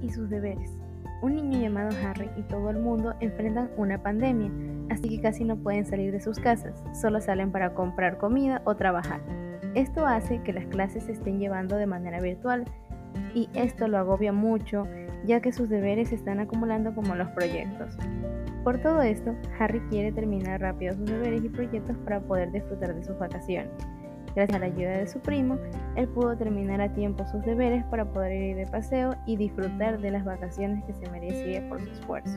Y sus deberes. Un niño llamado Harry y todo el mundo enfrentan una pandemia, así que casi no pueden salir de sus casas, solo salen para comprar comida o trabajar. Esto hace que las clases se estén llevando de manera virtual y esto lo agobia mucho ya que sus deberes se están acumulando como los proyectos. Por todo esto, Harry quiere terminar rápido sus deberes y proyectos para poder disfrutar de sus vacaciones. Gracias a la ayuda de su primo, él pudo terminar a tiempo sus deberes para poder ir de paseo y disfrutar de las vacaciones que se merecía por su esfuerzo.